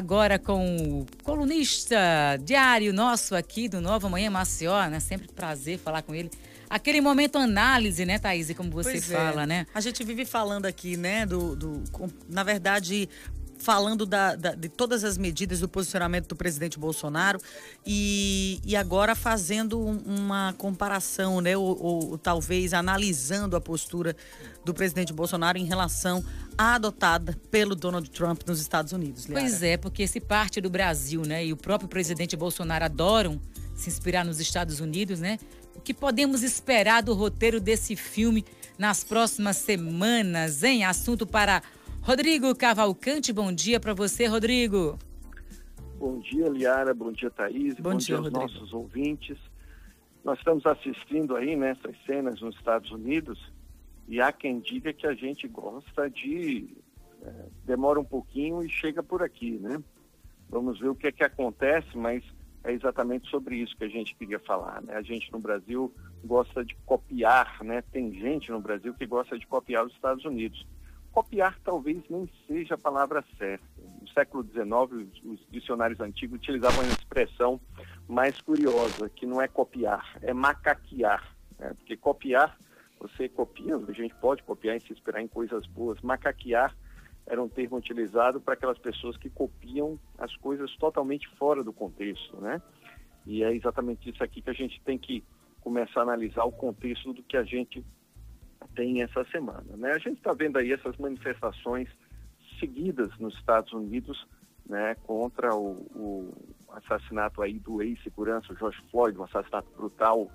agora com o colunista diário nosso aqui do Nova Manhã Maceió, né? Sempre prazer falar com ele. Aquele momento análise, né, Thaís, como você pois é. fala, é. né? A gente vive falando aqui, né, do, do na verdade, falando da, da, de todas as medidas do posicionamento do presidente Bolsonaro e, e agora fazendo uma comparação, né, ou, ou, talvez analisando a postura do presidente Bolsonaro em relação à adotada pelo Donald Trump nos Estados Unidos. Liara. Pois é, porque se parte do Brasil, né, e o próprio presidente Bolsonaro adoram se inspirar nos Estados Unidos, né? O que podemos esperar do roteiro desse filme nas próximas semanas, hein? Assunto para Rodrigo Cavalcante, bom dia para você, Rodrigo. Bom dia, Liara, bom dia, Thaís, bom, bom dia, dia aos Rodrigo. nossos ouvintes. Nós estamos assistindo aí nessas cenas nos Estados Unidos e há quem diga que a gente gosta de... É, demora um pouquinho e chega por aqui, né? Vamos ver o que é que acontece, mas é exatamente sobre isso que a gente queria falar, né? A gente no Brasil gosta de copiar, né? Tem gente no Brasil que gosta de copiar os Estados Unidos. Copiar talvez nem seja a palavra certa. No século XIX, os dicionários antigos utilizavam uma expressão mais curiosa, que não é copiar, é macaquear. Né? Porque copiar, você copia, a gente pode copiar e se inspirar em coisas boas. Macaquear era um termo utilizado para aquelas pessoas que copiam as coisas totalmente fora do contexto, né? E é exatamente isso aqui que a gente tem que começar a analisar o contexto do que a gente tem essa semana. Né? A gente está vendo aí essas manifestações seguidas nos Estados Unidos né, contra o, o assassinato aí do ex-segurança George Floyd, um assassinato brutal.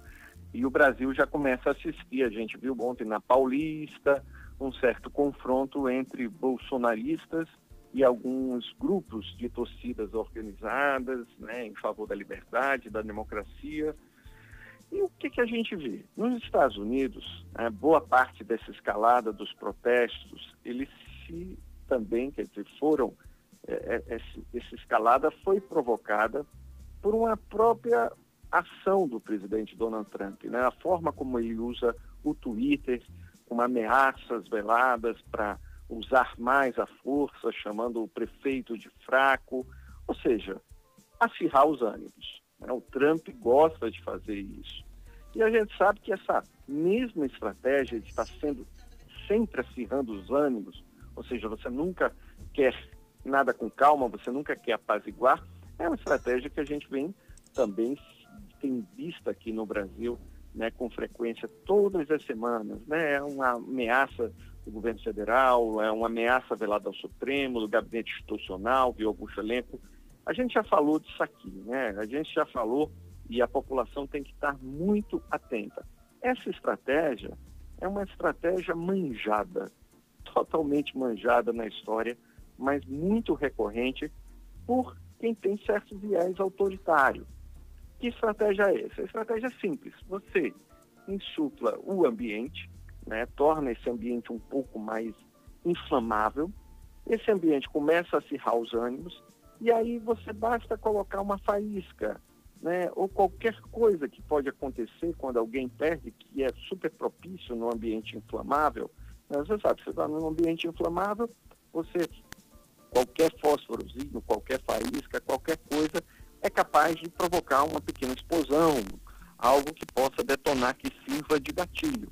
E o Brasil já começa a assistir. A gente viu ontem na Paulista um certo confronto entre bolsonaristas e alguns grupos de torcidas organizadas né, em favor da liberdade, da democracia, e o que, que a gente vê? Nos Estados Unidos, né, boa parte dessa escalada dos protestos, eles se também, quer dizer, foram, é, é, essa escalada foi provocada por uma própria ação do presidente Donald Trump, né? a forma como ele usa o Twitter com ameaças veladas para usar mais a força, chamando o prefeito de fraco, ou seja, acirrar os ânimos. Né? O Trump gosta de fazer isso. E a gente sabe que essa mesma estratégia de estar sendo sempre acirrando os ânimos, ou seja, você nunca quer nada com calma, você nunca quer apaziguar, é uma estratégia que a gente vem também tem visto aqui no Brasil né, com frequência todas as semanas. Né? É uma ameaça do governo federal, é uma ameaça velada ao Supremo, do gabinete institucional, de Augusto Elenco. A gente já falou disso aqui, né? A gente já falou e a população tem que estar muito atenta. Essa estratégia é uma estratégia manjada, totalmente manjada na história, mas muito recorrente por quem tem certo viés autoritário. Que estratégia é essa? A estratégia é simples. Você insufla o ambiente, né, torna esse ambiente um pouco mais inflamável, esse ambiente começa a acirrar os ânimos, e aí você basta colocar uma faísca, né, ou qualquer coisa que pode acontecer quando alguém perde, que é super propício no ambiente inflamável. Né, você sabe, você está num ambiente inflamável, você, qualquer fósforozinho, qualquer faísca, qualquer coisa, é capaz de provocar uma pequena explosão, algo que possa detonar, que sirva de gatilho.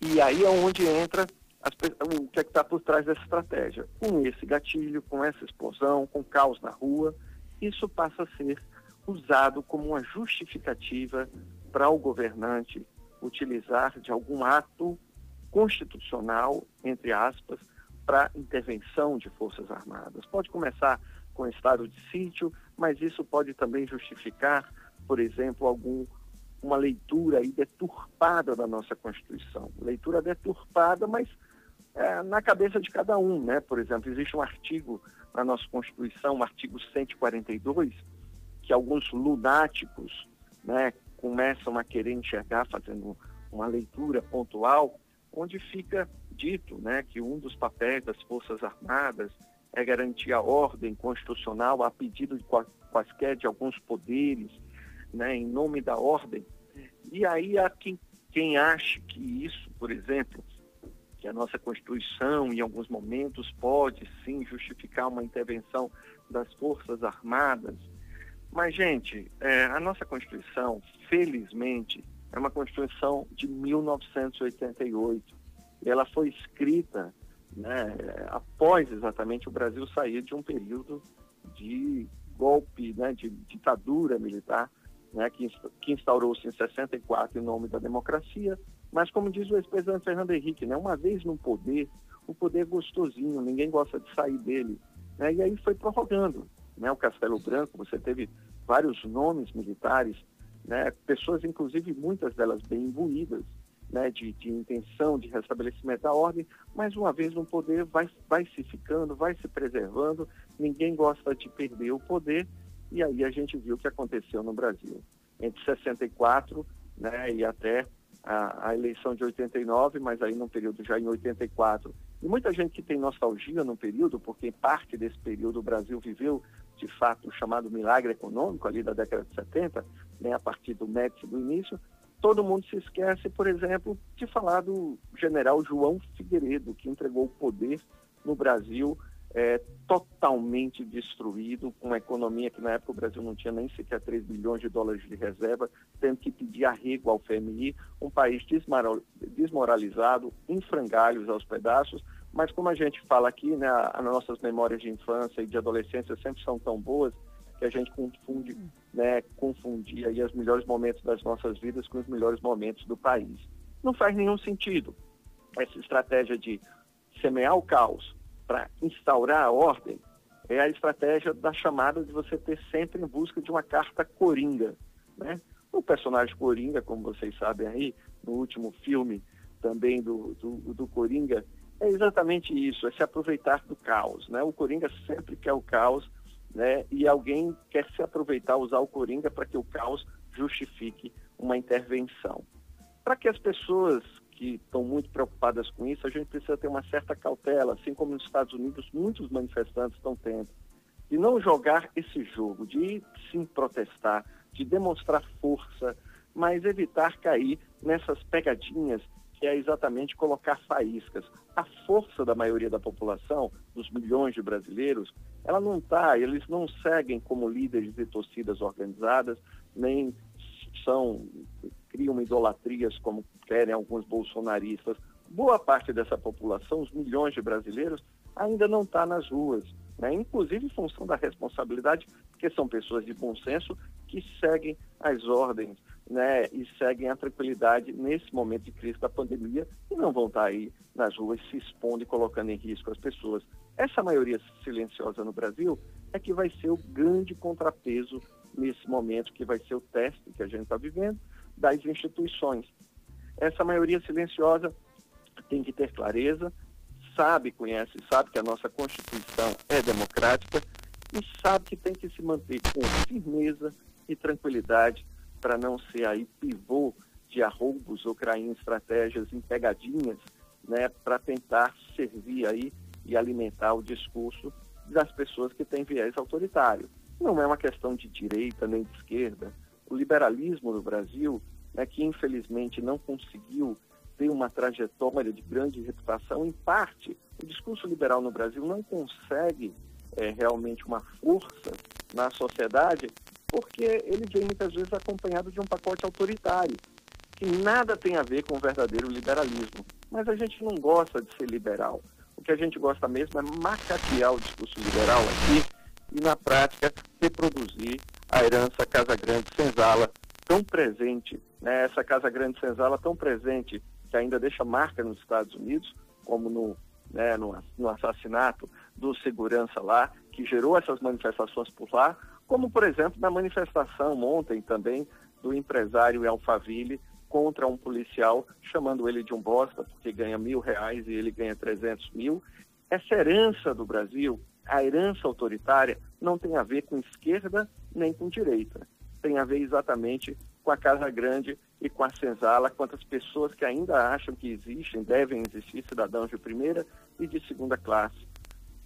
E aí é onde entra as, o que é está por trás dessa estratégia. Com esse gatilho, com essa explosão, com caos na rua, isso passa a ser usado como uma justificativa para o governante utilizar de algum ato constitucional, entre aspas, para intervenção de forças armadas. Pode começar com estado de sítio, mas isso pode também justificar, por exemplo, algum uma leitura aí deturpada da nossa Constituição. Leitura deturpada, mas é, na cabeça de cada um, né? Por exemplo, existe um artigo na nossa Constituição, o artigo 142, que alguns lunáticos, né, começam a querer enxergar fazendo uma leitura pontual, onde fica dito, né, que um dos papéis das Forças Armadas é garantir a ordem constitucional a pedido de quaisquer de alguns poderes, né, em nome da ordem. E aí há quem, quem acha que isso, por exemplo, que a nossa Constituição, em alguns momentos, pode sim justificar uma intervenção das Forças Armadas. Mas, gente, é, a nossa Constituição, felizmente, é uma Constituição de 1988. E ela foi escrita né, após exatamente o Brasil sair de um período de golpe, né, de ditadura militar, né, que, que instaurou-se em 64 em nome da democracia. Mas, como diz o ex-presidente Fernando Henrique, né, uma vez no poder, o poder é gostosinho, ninguém gosta de sair dele. Né, e aí foi prorrogando. Né, o Castelo Branco, você teve vários nomes militares, né, pessoas, inclusive, muitas delas bem imbuídas, né, de, de, intenção de restabelecimento da ordem, mas uma vez no poder vai, vai se ficando, vai se preservando, ninguém gosta de perder o poder, e aí a gente viu o que aconteceu no Brasil. Entre 64 né, e até a, a, eleição de 89, mas aí num período já em 84. E muita gente que tem nostalgia no período, porque parte desse período o Brasil viveu, de fato, o chamado milagre econômico ali da década de 70, né, a partir do Médici do início, todo mundo se esquece, por exemplo, de falar do general João Figueiredo, que entregou o poder no Brasil é, totalmente destruído, com uma economia que na época o Brasil não tinha nem sequer 3 bilhões de dólares de reserva, tendo que pedir arrego ao FMI, um país desmoralizado, em frangalhos aos pedaços, mas como a gente fala aqui, né, as nossas memórias de infância e de adolescência sempre são tão boas, que a gente confunde, né, aí os melhores momentos das nossas vidas com os melhores momentos do país. Não faz nenhum sentido essa estratégia de semear o caos para instaurar a ordem é a estratégia da chamada de você ter sempre em busca de uma carta coringa, né? O personagem Coringa, como vocês sabem aí, no último filme também do, do, do Coringa, é exatamente isso, é se aproveitar do caos, né? O Coringa sempre quer o caos né? E alguém quer se aproveitar, usar o Coringa para que o caos justifique uma intervenção. Para que as pessoas que estão muito preocupadas com isso, a gente precisa ter uma certa cautela, assim como nos Estados Unidos muitos manifestantes estão tendo, de não jogar esse jogo, de sim protestar, de demonstrar força, mas evitar cair nessas pegadinhas que é exatamente colocar faíscas. A força da maioria da população, dos milhões de brasileiros, ela não está, eles não seguem como líderes de torcidas organizadas, nem são, criam idolatrias como querem alguns bolsonaristas. Boa parte dessa população, os milhões de brasileiros, ainda não está nas ruas, né? inclusive em função da responsabilidade, porque são pessoas de bom senso que seguem as ordens né, e seguem a tranquilidade nesse momento de crise da pandemia e não vão estar aí nas ruas se expondo e colocando em risco as pessoas. Essa maioria silenciosa no Brasil é que vai ser o grande contrapeso nesse momento, que vai ser o teste que a gente está vivendo das instituições. Essa maioria silenciosa tem que ter clareza, sabe, conhece, sabe que a nossa Constituição é democrática e sabe que tem que se manter com firmeza e tranquilidade para não ser aí pivô de arroubos ou cair em estratégias, em pegadinhas, né, para tentar servir aí e alimentar o discurso das pessoas que têm viés autoritário. Não é uma questão de direita nem de esquerda. O liberalismo no Brasil, né, que infelizmente não conseguiu ter uma trajetória de grande reputação, em parte, o discurso liberal no Brasil não consegue é, realmente uma força na sociedade porque ele vem muitas vezes acompanhado de um pacote autoritário, que nada tem a ver com o verdadeiro liberalismo. Mas a gente não gosta de ser liberal. O que a gente gosta mesmo é macaquear o discurso liberal aqui e, na prática, reproduzir a herança Casa Grande Senzala, tão presente, né? essa Casa Grande Senzala tão presente, que ainda deixa marca nos Estados Unidos, como no, né, no, no assassinato do segurança lá, que gerou essas manifestações por lá, como, por exemplo, na manifestação ontem também do empresário Alphaville contra um policial, chamando ele de um bosta, porque ganha mil reais e ele ganha 300 mil. Essa herança do Brasil, a herança autoritária, não tem a ver com esquerda nem com direita. Tem a ver exatamente com a Casa Grande e com a Senzala, quantas pessoas que ainda acham que existem, devem existir cidadãos de primeira e de segunda classe.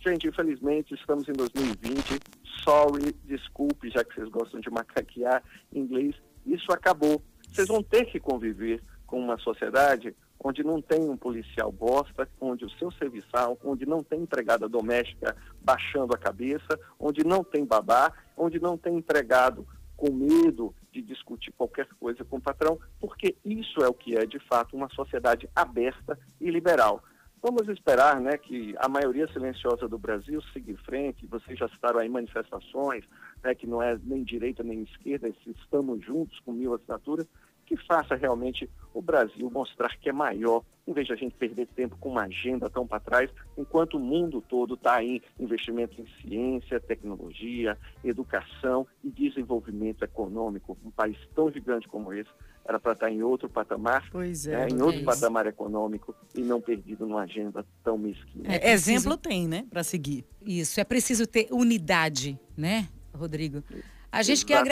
Gente, infelizmente, estamos em 2020. Sorry, desculpe, já que vocês gostam de macaquear inglês. Isso acabou. Vocês vão ter que conviver com uma sociedade onde não tem um policial bosta, onde o seu serviçal, onde não tem empregada doméstica baixando a cabeça, onde não tem babá, onde não tem empregado com medo de discutir qualquer coisa com o patrão, porque isso é o que é, de fato, uma sociedade aberta e liberal. Vamos esperar né, que a maioria silenciosa do Brasil siga em frente. Vocês já citaram aí manifestações, né, que não é nem direita nem esquerda, estamos juntos com mil assinaturas que faça realmente o Brasil mostrar que é maior, em vez de a gente perder tempo com uma agenda tão para trás, enquanto o mundo todo está em investimento em ciência, tecnologia, educação e desenvolvimento econômico. Um país tão gigante como esse era para estar tá em outro patamar, pois é, né, em outro é patamar econômico e não perdido numa agenda tão mesquinha. É, exemplo tem, né, para seguir. Isso, é preciso ter unidade, né, Rodrigo? Isso. A gente, quer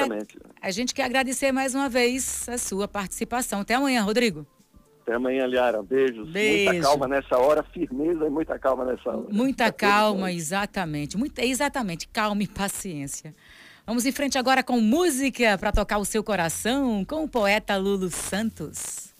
a gente quer agradecer mais uma vez a sua participação. Até amanhã, Rodrigo. Até amanhã, Liara. Beijos. Beijo. Muita calma nessa hora, firmeza e muita calma nessa hora. Muita calma, exatamente. Muita, exatamente, calma e paciência. Vamos em frente agora com música para tocar o seu coração com o poeta Lulu Santos.